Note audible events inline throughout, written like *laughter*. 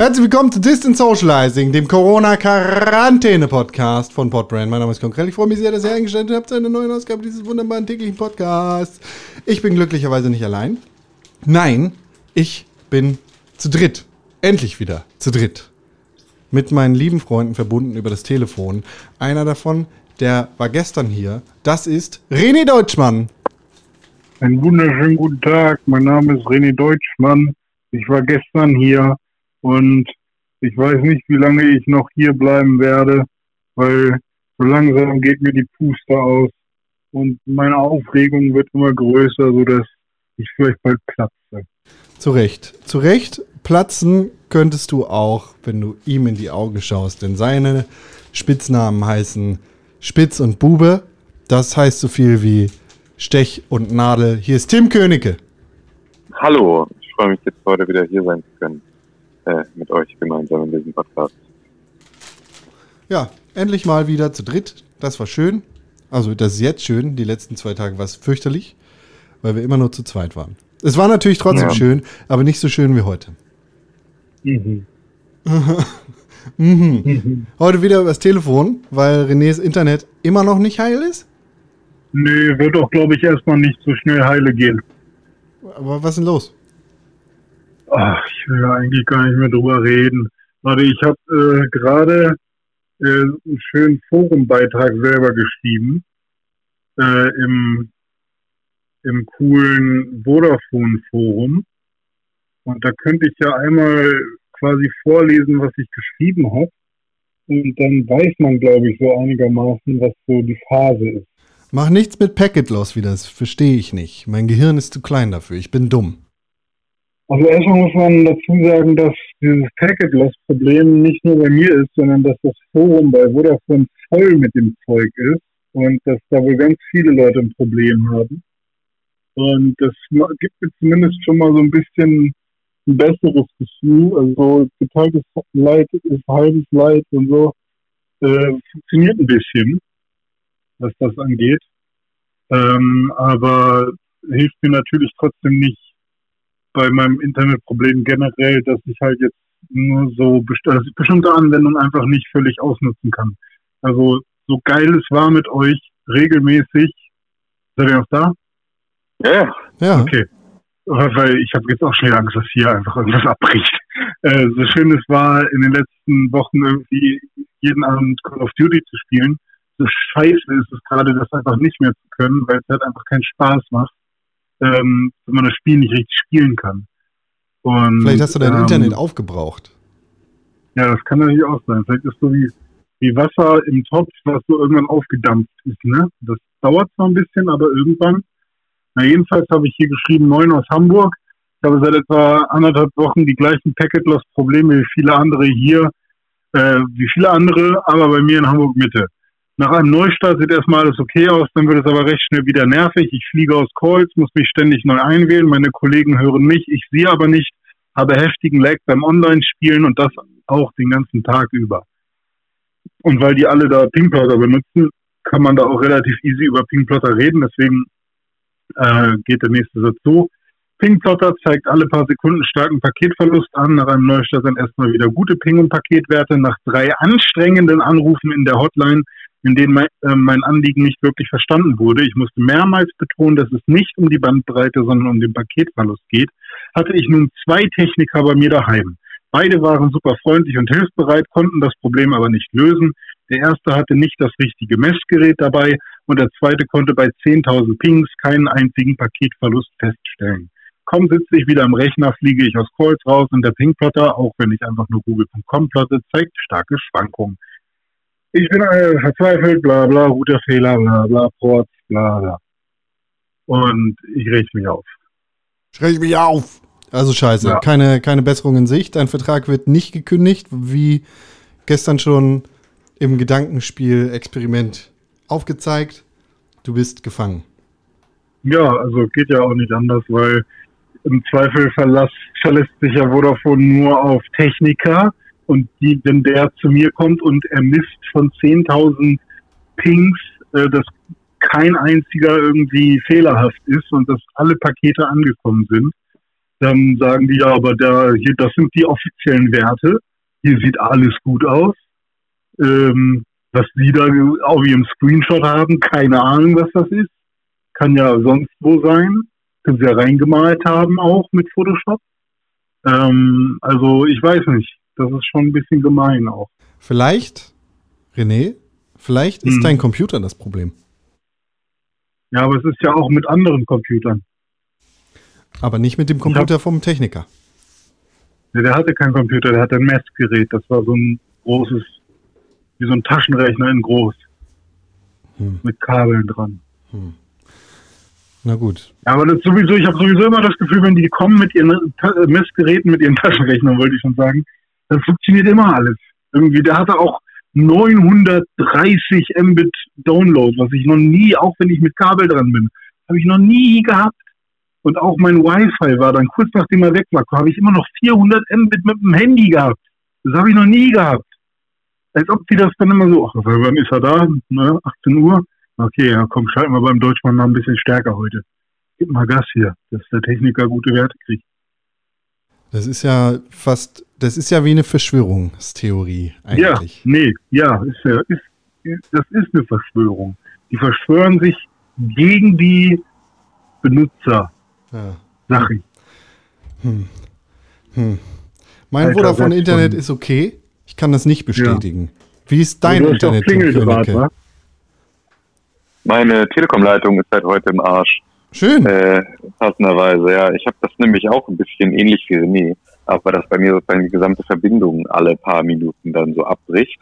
Herzlich willkommen zu Distant Socializing, dem Corona-Quarantäne-Podcast von Podbrand. Mein Name ist Konkrell. Ich freue mich sehr, dass ihr eingestellt habt zu einer neuen Ausgabe dieses wunderbaren täglichen Podcasts. Ich bin glücklicherweise nicht allein. Nein, ich bin zu dritt. Endlich wieder zu dritt. Mit meinen lieben Freunden verbunden über das Telefon. Einer davon, der war gestern hier. Das ist René Deutschmann. Einen wunderschönen guten Tag. Mein Name ist René Deutschmann. Ich war gestern hier und ich weiß nicht, wie lange ich noch hier bleiben werde, weil so langsam geht mir die Puste aus und meine Aufregung wird immer größer, sodass ich vielleicht bald platze. Zu Recht. Zu Recht platzen könntest du auch, wenn du ihm in die Augen schaust, denn seine Spitznamen heißen Spitz und Bube. Das heißt so viel wie Stech und Nadel. Hier ist Tim Königke. Hallo, ich freue mich jetzt heute wieder hier sein zu können äh, mit euch gemeinsam in diesem Podcast. Ja, endlich mal wieder zu dritt. Das war schön. Also, das ist jetzt schön. Die letzten zwei Tage war es fürchterlich, weil wir immer nur zu zweit waren. Es war natürlich trotzdem ja. schön, aber nicht so schön wie heute. Mhm. *laughs* mhm. Mhm. Heute wieder übers Telefon, weil Renés Internet immer noch nicht heil ist? Nee, wird auch, glaube ich, erstmal nicht so schnell heile gehen. Aber was ist denn los? Ach, ich will eigentlich gar nicht mehr drüber reden. Warte, ich habe äh, gerade äh, einen schönen Forumbeitrag selber geschrieben äh, im, im coolen Vodafone-Forum. Und da könnte ich ja einmal quasi vorlesen, was ich geschrieben habe. Und dann weiß man, glaube ich, so einigermaßen, was so die Phase ist. Mach nichts mit Packet Loss wieder, das verstehe ich nicht. Mein Gehirn ist zu klein dafür, ich bin dumm. Also erstmal muss man dazu sagen, dass dieses Packet-Loss-Problem nicht nur bei mir ist, sondern dass das Forum bei Vodafone voll mit dem Zeug ist und dass da wohl ganz viele Leute ein Problem haben. Und das gibt mir zumindest schon mal so ein bisschen ein besseres Gefühl. Also geteiltes Leid ist halbes Leid und so. Äh, funktioniert ein bisschen, was das angeht. Ähm, aber hilft mir natürlich trotzdem nicht bei meinem Internetproblem generell, dass ich halt jetzt nur so dass ich bestimmte Anwendungen einfach nicht völlig ausnutzen kann. Also so geil es war mit euch regelmäßig. Seid ihr noch da? Ja. Ja. Okay. Weil ich habe jetzt auch schnell Angst, dass hier einfach irgendwas abbricht. Äh, so schön es war, in den letzten Wochen irgendwie jeden Abend Call of Duty zu spielen. So scheiße ist es gerade, das einfach nicht mehr zu können, weil es halt einfach keinen Spaß macht ähm, wenn man das Spiel nicht richtig spielen kann. Und, Vielleicht hast du dein ähm, Internet aufgebraucht. Ja, das kann natürlich auch sein. Vielleicht ist so wie, wie Wasser im Topf, was so irgendwann aufgedampft ist. Ne? Das dauert zwar ein bisschen, aber irgendwann. Na, jedenfalls habe ich hier geschrieben, neun aus Hamburg. Ich habe seit etwa anderthalb Wochen die gleichen Packet-Loss-Probleme wie viele andere hier, äh, wie viele andere, aber bei mir in Hamburg Mitte. Nach einem Neustart sieht erstmal alles okay aus, dann wird es aber recht schnell wieder nervig. Ich fliege aus Calls, muss mich ständig neu einwählen, meine Kollegen hören mich, ich sehe aber nicht, habe heftigen Lag beim Online-Spielen und das auch den ganzen Tag über. Und weil die alle da Pingplotter benutzen, kann man da auch relativ easy über Pingplotter reden, deswegen äh, geht der nächste Satz so. Pingplotter zeigt alle paar Sekunden starken Paketverlust an. Nach einem Neustart sind erstmal wieder gute Ping- und Paketwerte. Nach drei anstrengenden Anrufen in der Hotline in denen mein, äh, mein Anliegen nicht wirklich verstanden wurde. Ich musste mehrmals betonen, dass es nicht um die Bandbreite, sondern um den Paketverlust geht, hatte ich nun zwei Techniker bei mir daheim. Beide waren super freundlich und hilfsbereit, konnten das Problem aber nicht lösen. Der erste hatte nicht das richtige Messgerät dabei und der zweite konnte bei 10.000 Pings keinen einzigen Paketverlust feststellen. Kaum sitze ich wieder am Rechner, fliege ich aus Calls raus und der Pingplotter, auch wenn ich einfach nur google.com plotte, zeigt starke Schwankungen ich bin äh, verzweifelt, bla bla, guter Fehler, bla bla, Ports, bla bla. Und ich reg mich auf. Ich reg mich auf! Also scheiße, ja. keine, keine Besserung in Sicht. Dein Vertrag wird nicht gekündigt, wie gestern schon im Gedankenspiel-Experiment aufgezeigt. Du bist gefangen. Ja, also geht ja auch nicht anders, weil im Zweifel verlässt, verlässt sich ja Vodafone nur auf Techniker und die, wenn der zu mir kommt und er misst von 10.000 Pings, äh, dass kein einziger irgendwie fehlerhaft ist und dass alle Pakete angekommen sind, Dann sagen die, ja, aber da, hier, das sind die offiziellen Werte. Hier sieht alles gut aus. Ähm, was die da auf ihrem Screenshot haben, keine Ahnung, was das ist. Kann ja sonst wo sein. Können sie ja reingemalt haben auch mit Photoshop. Ähm, also ich weiß nicht. Das ist schon ein bisschen gemein auch. Vielleicht, René, vielleicht ist Hm. dein Computer das Problem. Ja, aber es ist ja auch mit anderen Computern. Aber nicht mit dem Computer vom Techniker. Ja, der hatte keinen Computer, der hatte ein Messgerät. Das war so ein großes, wie so ein Taschenrechner in groß. Hm. Mit Kabeln dran. Na gut. Ja, aber das sowieso, ich habe sowieso immer das Gefühl, wenn die kommen mit ihren Messgeräten, mit ihren Taschenrechnern, wollte ich schon sagen, dann funktioniert immer alles. Irgendwie, der hatte auch 930 Mbit Download, was ich noch nie, auch wenn ich mit Kabel dran bin, habe ich noch nie gehabt. Und auch mein Wi-Fi war dann kurz nachdem er weg war, habe ich immer noch 400 Mbit mit dem Handy gehabt. Das habe ich noch nie gehabt. Als ob die das dann immer so, ach, wann ist er da? Ne, 18 Uhr? Okay, ja, komm, schalten wir beim Deutschmann mal ein bisschen stärker heute. Gib mal Gas hier, dass der Techniker gute Werte kriegt. Das ist ja fast, das ist ja wie eine Verschwörungstheorie eigentlich. Ja, nee, ja, ist ja, ist, ist, das ist eine Verschwörung. Die verschwören sich gegen die Benutzer, Ja. ich. Hm. Hm. Mein Alter, Vodafone Internet ist okay. Ich kann das nicht bestätigen. Wie ist dein Internet? Meine Telekom-Leitung ist seit heute im Arsch. Schön. Äh, passenderweise, ja. Ich habe das nämlich auch ein bisschen ähnlich wie René, aber dass bei mir sozusagen die gesamte Verbindung alle paar Minuten dann so abbricht.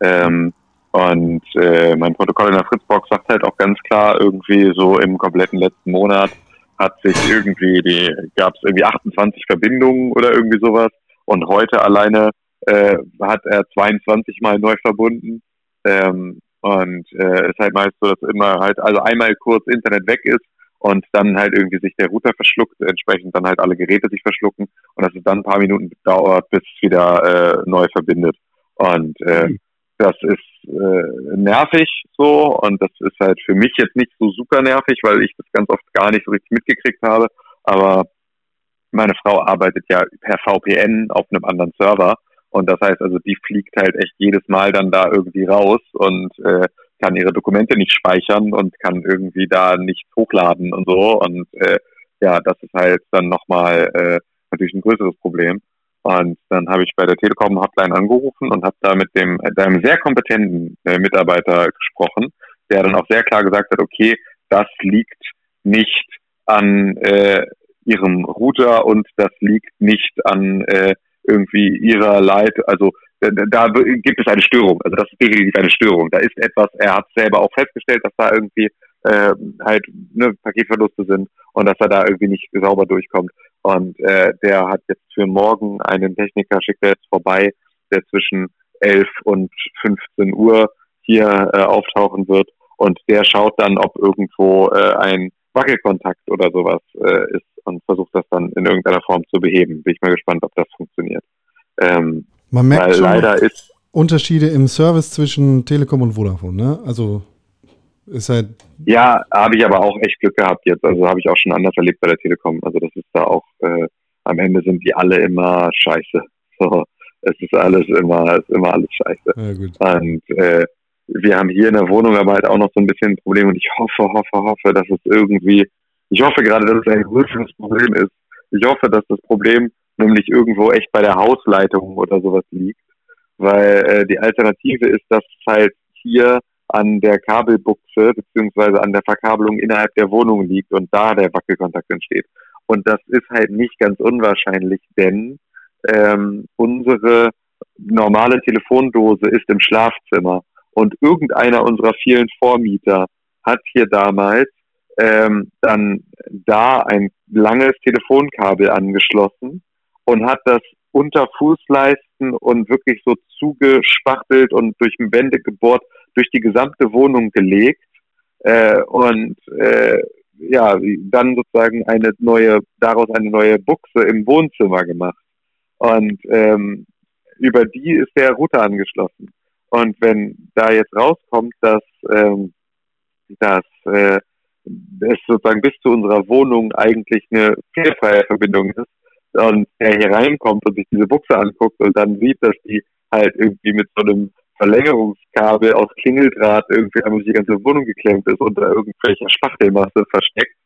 Ähm, und äh, mein Protokoll in der Fritzbox sagt halt auch ganz klar, irgendwie so im kompletten letzten Monat hat sich irgendwie die, gab es irgendwie 28 Verbindungen oder irgendwie sowas. Und heute alleine äh, hat er 22 Mal neu verbunden. Ähm, und äh, ist halt meist so, dass immer halt, also einmal kurz Internet weg ist und dann halt irgendwie sich der Router verschluckt, entsprechend dann halt alle Geräte sich verschlucken und dass es dann ein paar Minuten dauert, bis es wieder äh, neu verbindet. Und äh, Mhm. das ist äh, nervig so und das ist halt für mich jetzt nicht so super nervig, weil ich das ganz oft gar nicht so richtig mitgekriegt habe. Aber meine Frau arbeitet ja per VPN auf einem anderen Server und das heißt also, die fliegt halt echt jedes Mal dann da irgendwie raus und äh, kann ihre Dokumente nicht speichern und kann irgendwie da nichts hochladen und so. Und äh, ja, das ist halt dann nochmal äh, natürlich ein größeres Problem. Und dann habe ich bei der Telekom Hotline angerufen und habe da mit dem einem sehr kompetenten äh, Mitarbeiter gesprochen, der dann auch sehr klar gesagt hat, okay, das liegt nicht an äh, ihrem Router und das liegt nicht an äh, irgendwie ihrer Leit, also da, da gibt es eine Störung. Also das ist definitiv eine Störung. Da ist etwas, er hat selber auch festgestellt, dass da irgendwie äh, halt ne, Paketverluste sind und dass er da irgendwie nicht sauber durchkommt. Und äh, der hat jetzt für morgen einen Techniker, schickt er jetzt vorbei, der zwischen 11 und 15 Uhr hier äh, auftauchen wird. Und der schaut dann, ob irgendwo äh, ein Wackelkontakt oder sowas äh, ist und versucht das dann in irgendeiner Form zu beheben. Bin ich mal gespannt, ob das funktioniert. Ähm, Man merkt weil schon leider ist Unterschiede im Service zwischen Telekom und Vodafone, ne? Also ist halt, Ja, habe ich aber auch echt Glück gehabt jetzt. Also habe ich auch schon anders erlebt bei der Telekom. Also das ist da auch, äh, am Ende sind die alle immer scheiße. *laughs* So, es ist alles immer, ist immer alles scheiße. ja gut. Und äh, wir haben hier in der Wohnung aber halt auch noch so ein bisschen ein Problem und ich hoffe, hoffe, hoffe, dass es irgendwie, ich hoffe gerade, dass es ein größeres Problem ist. Ich hoffe, dass das Problem nämlich irgendwo echt bei der Hausleitung oder sowas liegt. Weil äh, die Alternative ist, dass es halt hier an der Kabelbuchse beziehungsweise an der Verkabelung innerhalb der Wohnung liegt und da der Wackelkontakt entsteht. Und das ist halt nicht ganz unwahrscheinlich, denn ähm, unsere normale Telefondose ist im Schlafzimmer und irgendeiner unserer vielen Vormieter hat hier damals ähm, dann da ein langes Telefonkabel angeschlossen und hat das unter Fußleisten und wirklich so zugespachtelt und durch Wände gebohrt durch die gesamte Wohnung gelegt. Äh, und äh, ja dann sozusagen eine neue daraus eine neue Buchse im Wohnzimmer gemacht. Und ähm, über die ist der Router angeschlossen. Und wenn da jetzt rauskommt, dass ähm, dass äh, es sozusagen bis zu unserer Wohnung eigentlich eine fehlerfreie Verbindung ist, und der hier reinkommt und sich diese Buchse anguckt und dann sieht, dass die halt irgendwie mit so einem Verlängerungskabel aus Klingeldraht irgendwie einmal die ganze Wohnung geklemmt ist unter irgendwelcher Spachtelmasse versteckt,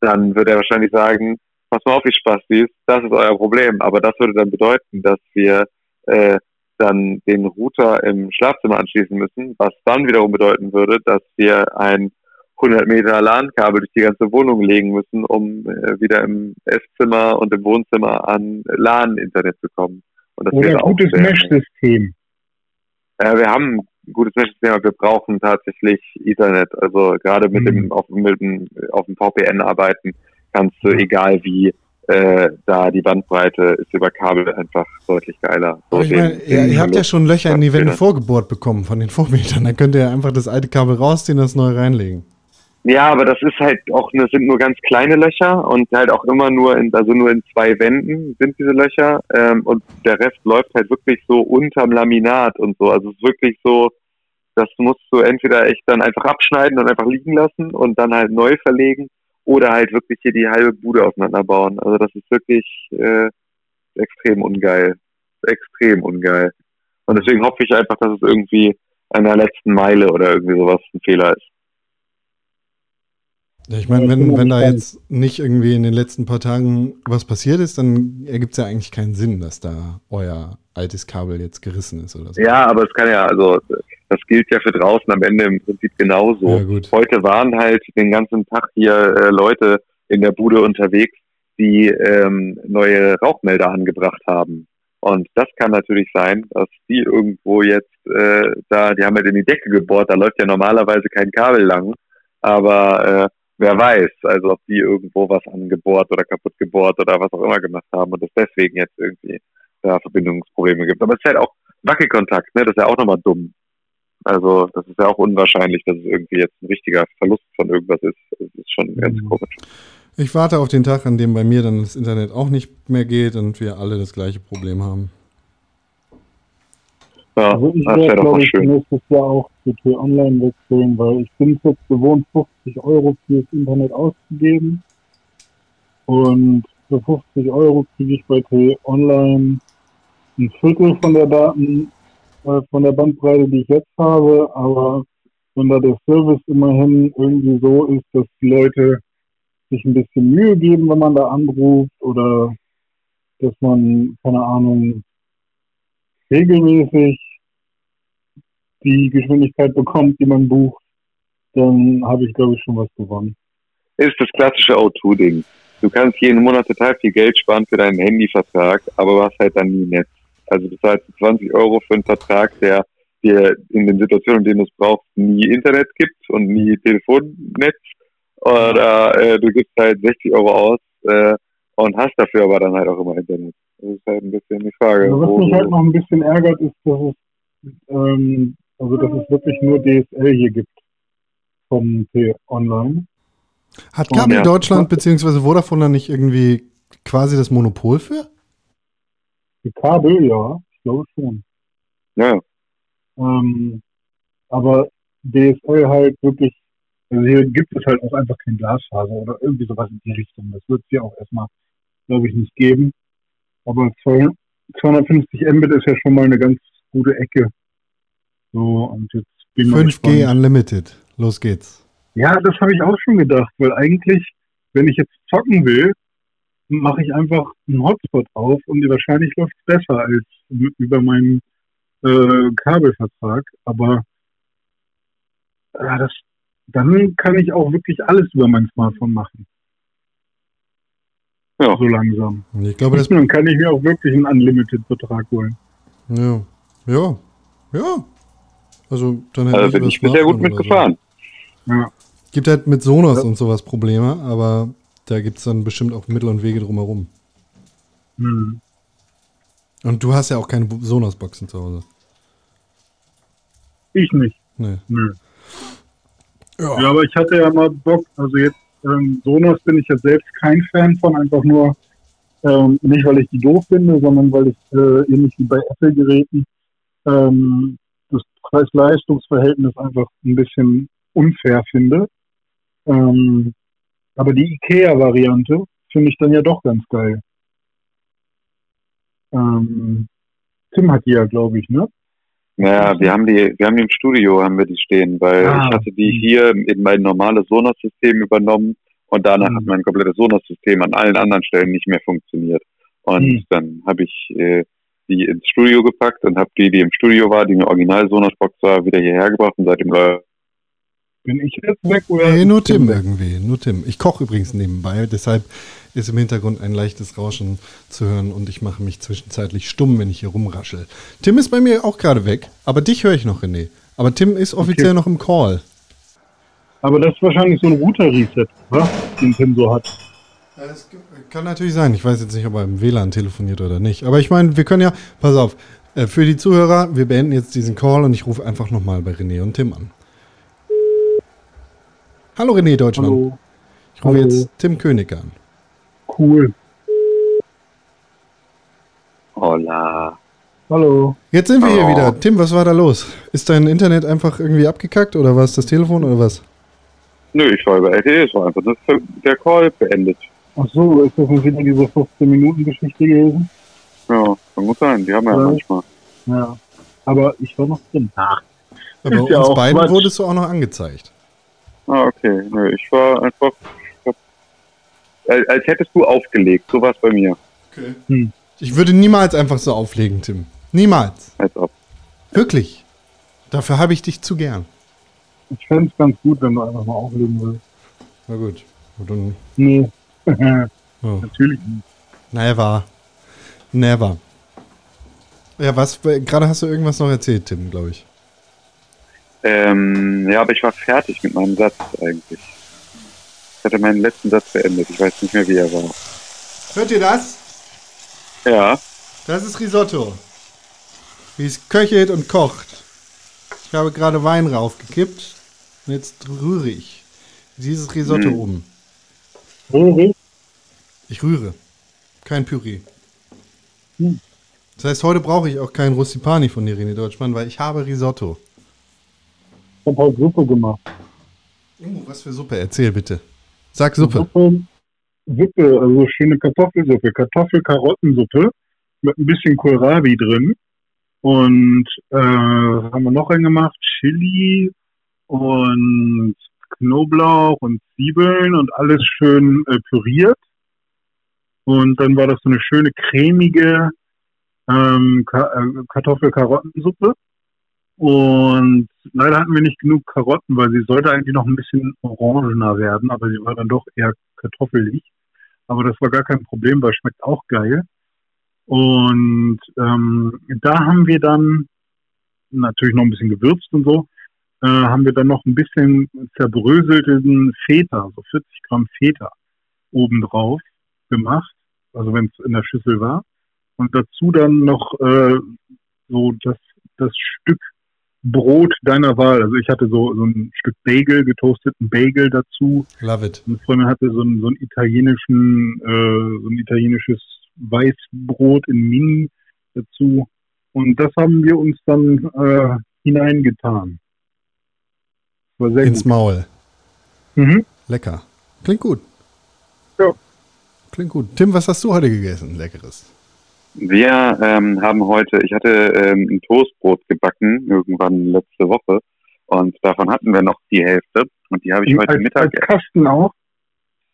dann würde er wahrscheinlich sagen, pass mal auf, wie Spastis, das ist euer Problem. Aber das würde dann bedeuten, dass wir äh, dann den Router im Schlafzimmer anschließen müssen, was dann wiederum bedeuten würde, dass wir ein 100 Meter LAN-Kabel durch die ganze Wohnung legen müssen, um äh, wieder im Esszimmer und im Wohnzimmer an LAN-Internet zu kommen. Und das Oder ein gutes Mesh-System. Äh, wir haben ein gutes Mesh-System, aber wir brauchen tatsächlich Ethernet. Also gerade mit mhm. dem auf, mit dem auf dem VPN arbeiten kannst du, egal wie, äh, da die Bandbreite ist über Kabel einfach deutlich geiler. So ich meine, ihr, ihr habt ja schon Löcher in die Wände vorgebohrt bekommen von den *laughs* Vormetern. Dann könnt ihr ja einfach das alte Kabel rausziehen und das neue reinlegen. Ja, aber das ist halt auch, das sind nur ganz kleine Löcher und halt auch immer nur in, also nur in zwei Wänden sind diese Löcher ähm, und der Rest läuft halt wirklich so unterm Laminat und so. Also es ist wirklich so, das musst du entweder echt dann einfach abschneiden und einfach liegen lassen und dann halt neu verlegen oder halt wirklich hier die halbe Bude auseinanderbauen. Also das ist wirklich äh, extrem ungeil. Extrem ungeil. Und deswegen hoffe ich einfach, dass es irgendwie an der letzten Meile oder irgendwie sowas ein Fehler ist. Ja, ich meine, wenn, wenn da jetzt nicht irgendwie in den letzten paar Tagen was passiert ist, dann ergibt es ja eigentlich keinen Sinn, dass da euer altes Kabel jetzt gerissen ist oder so. Ja, aber es kann ja, also das gilt ja für draußen am Ende im Prinzip genauso. Ja, Heute waren halt den ganzen Tag hier äh, Leute in der Bude unterwegs, die ähm, neue Rauchmelder angebracht haben. Und das kann natürlich sein, dass die irgendwo jetzt äh, da, die haben halt in die Decke gebohrt, da läuft ja normalerweise kein Kabel lang, aber äh, wer weiß, also ob die irgendwo was angebohrt oder kaputt gebohrt oder was auch immer gemacht haben und es deswegen jetzt irgendwie da Verbindungsprobleme gibt. Aber es ist halt auch Wackelkontakt, ne? Das ist ja auch nochmal dumm. Also das ist ja auch unwahrscheinlich, dass es irgendwie jetzt ein richtiger Verlust von irgendwas ist. Das ist schon mhm. ganz komisch. Ich warte auf den Tag, an dem bei mir dann das Internet auch nicht mehr geht und wir alle das gleiche Problem haben. Ja, also ich das wäre doch schön. nächstes Jahr auch zu T-Online wechseln, weil ich bin es jetzt gewohnt, 50 Euro fürs Internet auszugeben. Und für 50 Euro kriege ich bei T-Online ein Viertel von der Daten, äh, von der Bandbreite, die ich jetzt habe. Aber wenn da der Service immerhin irgendwie so ist, dass die Leute sich ein bisschen Mühe geben, wenn man da anruft oder dass man, keine Ahnung, regelmäßig die Geschwindigkeit bekommt, die man bucht, dann habe ich, glaube ich, schon was gewonnen. Ist das klassische O2-Ding. Du kannst jeden Monat total viel Geld sparen für deinen Handyvertrag, aber du hast halt dann nie Netz. Also du zahlst 20 Euro für einen Vertrag, der dir in den Situationen, in denen du es brauchst, nie Internet gibt und nie Telefonnetz. Oder äh, du gibst halt 60 Euro aus äh, und hast dafür aber dann halt auch immer Internet. Das ist halt ein bisschen die Frage. Also was mich halt noch ein bisschen ärgert, ist, dass es ähm, also, dass es wirklich nur DSL hier gibt vom T-Online. Hat Kabel ja. Deutschland bzw. Vodafone da nicht irgendwie quasi das Monopol für? Die Kabel, ja, ich glaube schon. Ja. Ähm, aber DSL halt wirklich, also hier gibt es halt auch einfach kein Glasfaser oder irgendwie sowas in die Richtung. Das wird es hier auch erstmal, glaube ich, nicht geben. Aber 250 Mbit ist ja schon mal eine ganz gute Ecke so, und jetzt bin 5G Unlimited. Los geht's. Ja, das habe ich auch schon gedacht, weil eigentlich, wenn ich jetzt zocken will, mache ich einfach einen Hotspot auf und wahrscheinlich läuft es besser als über meinen äh, Kabelvertrag. Aber äh, das, dann kann ich auch wirklich alles über mein Smartphone machen. Ja. So langsam. Ich glaube, das dann kann ich mir auch wirklich einen Unlimited-Vertrag holen. Ja. Ja. Ja. Also dann hätte also bin ich bisher gut mitgefahren. So. Ja. Gibt halt mit Sonos ja. und sowas Probleme, aber da gibt es dann bestimmt auch Mittel und Wege drumherum. Mhm. Und du hast ja auch keine Sonos-Boxen zu Hause. Ich nicht. Nee. Nö. Ja. ja. aber ich hatte ja mal Bock, also jetzt ähm, Sonos bin ich ja selbst kein Fan von, einfach nur ähm, nicht, weil ich die doof finde, sondern weil ich äh, ähnlich wie bei Apple-Geräten ähm, Preis-Leistungs-Verhältnis einfach ein bisschen unfair finde. Ähm, aber die IKEA-Variante finde ich dann ja doch ganz geil. ähm, Tim hat die ja, glaube ich, ne? Naja, wir haben die, wir haben die im Studio, haben wir die stehen, weil Ah. ich hatte die hier in mein normales Sonos-System übernommen und danach Mhm. hat mein komplettes Sonos-System an allen anderen Stellen nicht mehr funktioniert. Und Mhm. dann habe ich äh, die ins Studio gepackt und habe die, die im Studio war, die eine original Sonos-Box war, wieder hierher gebracht und seitdem läuft. Bin ich jetzt weg oder? Nee, nur Tim irgendwie, nur Tim. Ich koche übrigens nebenbei, deshalb ist im Hintergrund ein leichtes Rauschen zu hören und ich mache mich zwischenzeitlich stumm, wenn ich hier rumraschel. Tim ist bei mir auch gerade weg, aber dich höre ich noch, René. Aber Tim ist offiziell noch im Call. Aber das ist wahrscheinlich so ein Router-Reset? Den Tim so hat. Das kann natürlich sein. Ich weiß jetzt nicht, ob er im WLAN telefoniert oder nicht. Aber ich meine, wir können ja, pass auf, äh, für die Zuhörer, wir beenden jetzt diesen Call und ich rufe einfach nochmal bei René und Tim an. Hallo René Deutschland. Hallo. Ich rufe Hallo. jetzt Tim König an. Cool. Hola. Hallo. Jetzt sind wir hier Oh. wieder. Tim, was war da los? Ist dein Internet einfach irgendwie abgekackt oder war es das Telefon oder was? Nö, ich war über LTE, es war einfach der Call beendet. Ach so, ist das nicht wieder diese 15-Minuten-Geschichte gewesen? Ja, kann gut sein, die haben wir ja Ja. manchmal. Ja. Aber ich war noch drin. Ach. Bei Ist uns ja auch beiden Quatsch. wurdest du auch noch angezeigt. Ah, okay. Nö, ich war einfach. Ich hab, als, als hättest du aufgelegt, so war es bei mir. Hm. Ich würde niemals einfach so auflegen, Tim. Niemals. Als ob. Wirklich. Dafür habe ich dich zu gern. Ich fände es ganz gut, wenn du einfach mal auflegen willst. Na gut. Und dann, Nee. Oh. *laughs* Natürlich nicht. Never. Never. Ja, was? Gerade hast du irgendwas noch erzählt, Tim, glaube ich. Ähm, ja, aber ich war fertig mit meinem Satz eigentlich. Ich hatte meinen letzten Satz beendet. Ich weiß nicht mehr, wie er war. Hört ihr das? Ja, Das ist Risotto. Wie es köchelt und kocht. Ich habe gerade Wein raufgekippt. Und jetzt rühre ich dieses Risotto Hm. um. Röhre? Ich rühre. Kein Püree. Hm. Das heißt, heute brauche ich auch kein Russipani von dir, René Deutschmann, weil ich habe Risotto. Ich habe heute Suppe gemacht. Oh, was für Suppe? Erzähl bitte. Sag Suppe. Suppe, Suppe, also schöne Kartoffelsuppe, Kartoffel-Karottensuppe mit ein bisschen Kohlrabi drin. Und äh, was haben wir noch reingemacht? Chili und Knoblauch und Zwiebeln und alles schön äh, püriert. Und dann war das so eine schöne cremige ähm, äh, Kartoffel-Karottensuppe. Und leider hatten wir nicht genug Karotten, weil sie sollte eigentlich noch ein bisschen orangener werden, aber sie war dann doch eher kartoffelig. Aber das war gar kein Problem, weil schmeckt auch geil. Und ähm, da haben wir dann natürlich noch ein bisschen gewürzt und so, äh, haben wir dann noch ein bisschen zerbröselten Feta, so 40 Gramm Feta obendrauf gemacht, also wenn es in der Schüssel war. Und dazu dann noch äh, so das, das Stück Brot deiner Wahl. Also ich hatte so, so ein Stück Bagel, getoasteten Bagel dazu. Love it. Eine Freundin hatte so einen, so einen italienischen, äh, so ein italienisches Weißbrot in Mini dazu. Und das haben wir uns dann äh, hineingetan. Ins gut. Maul. Mhm. Lecker. Klingt gut. Klingt gut. Tim, was hast du heute gegessen? Leckeres. wir ähm, haben heute, ich hatte ähm, ein Toastbrot gebacken, irgendwann letzte Woche. Und davon hatten wir noch die Hälfte. Und die habe ich heute als, Mittag als Kasten auch.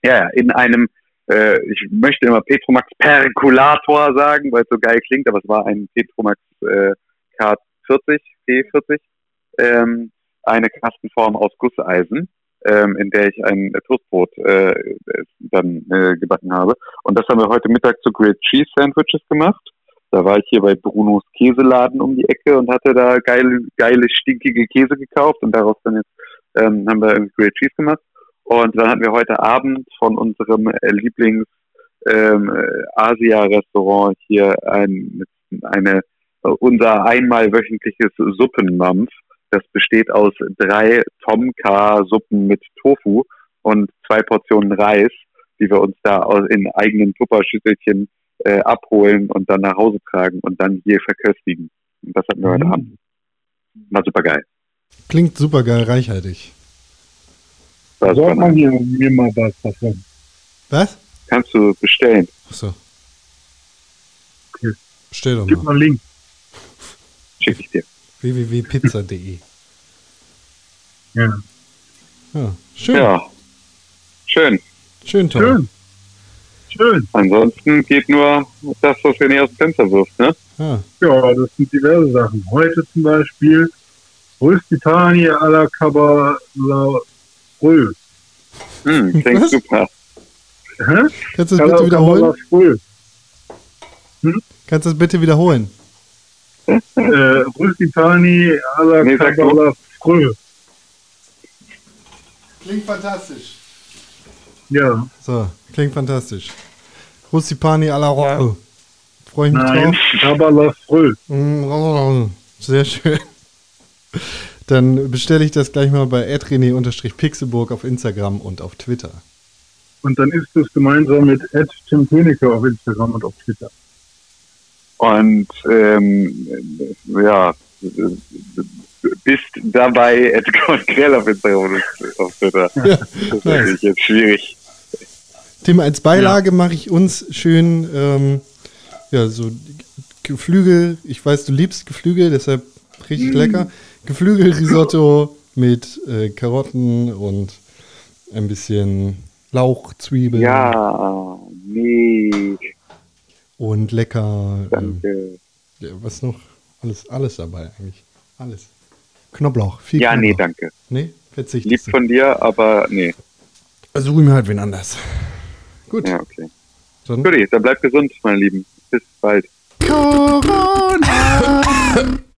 Ja, ja, in einem, äh, ich möchte immer Petromax Percolator sagen, weil es so geil klingt, aber es war ein Petromax äh, K40, P40, ähm, eine Kastenform aus Gusseisen, ähm, in der ich ein Toastbrot äh, dann äh, gebacken habe. Und das haben wir heute Mittag zu Grilled Cheese Sandwiches gemacht. Da war ich hier bei Brunos Käseladen um die Ecke und hatte da geile, geile, stinkige Käse gekauft und daraus dann jetzt ähm, haben wir Grilled Cheese gemacht. Und dann hatten wir heute Abend von unserem äh, Lieblings ähm, äh, Asia-Restaurant hier ein, eine, äh, unser einmal wöchentliches Suppenmampf. Das besteht aus drei Tomka-Suppen mit Tofu und zwei Portionen Reis, die wir uns da aus, in eigenen Tupperschüsselchen äh, abholen und dann nach Hause tragen und dann hier verköstigen. Und das hatten wir heute Mhm. Abend. War super geil. Klingt super geil, reichhaltig. Mal nice. hier mir mal was davon. Was? Kannst du bestellen. Achso. Stell doch Gib mal. mal einen Link. Schicke ich dir. www.pizza.de. Ja. Ja, schön. Ja. Schön. Schön, Tom. Schön. Schön. Ansonsten geht nur das, was René aus dem Fenster wirft, ne? Ja. Ja, das sind diverse Sachen. Heute zum Beispiel Röstitani à la Cabalafrö. Hm, *laughs* klingt Was? super. Hä? Kannst du das bitte wiederholen? Cabalafrö. Kannst du das bitte wiederholen? Äh, Röstitani à la Nee, sag du. Cabalafrö. Klingt fantastisch. Ja. So, klingt fantastisch. Russipani à la Rolle. Freue ich mich Nein, drauf. Cabalafrö. Mm, Sehr schön. *laughs* Dann bestelle ich das gleich mal bei adrene-pixelburg auf Instagram und auf Twitter. Und dann ist es gemeinsam mit Ed Tim Königke auf Instagram und auf Twitter. Und ähm, ja, bist dabei *laughs* Edgar und Grell auf Instagram und auf Twitter. Ja, Das ist nice. natürlich jetzt schwierig. Tim, als Beilage mache ich uns schön, ähm, ja, so Geflügel. Ich weiß, du liebst Geflügel, deshalb richtig lecker. Geflügelrisotto mit äh, Karotten und ein bisschen Lauch, Zwiebeln Ja, nee, und lecker. Ähm, danke. ja, was noch? Alles, alles dabei eigentlich. Alles. Knoblauch. Viel Ja, Knoblauch. nee, danke. Nee, verzichtest Lieb du. von dir, aber nee. Suche mir halt wen anders. Gut, Ja, okay. dann. Guti, dann bleib gesund, meine Lieben. Bis bald. Corona!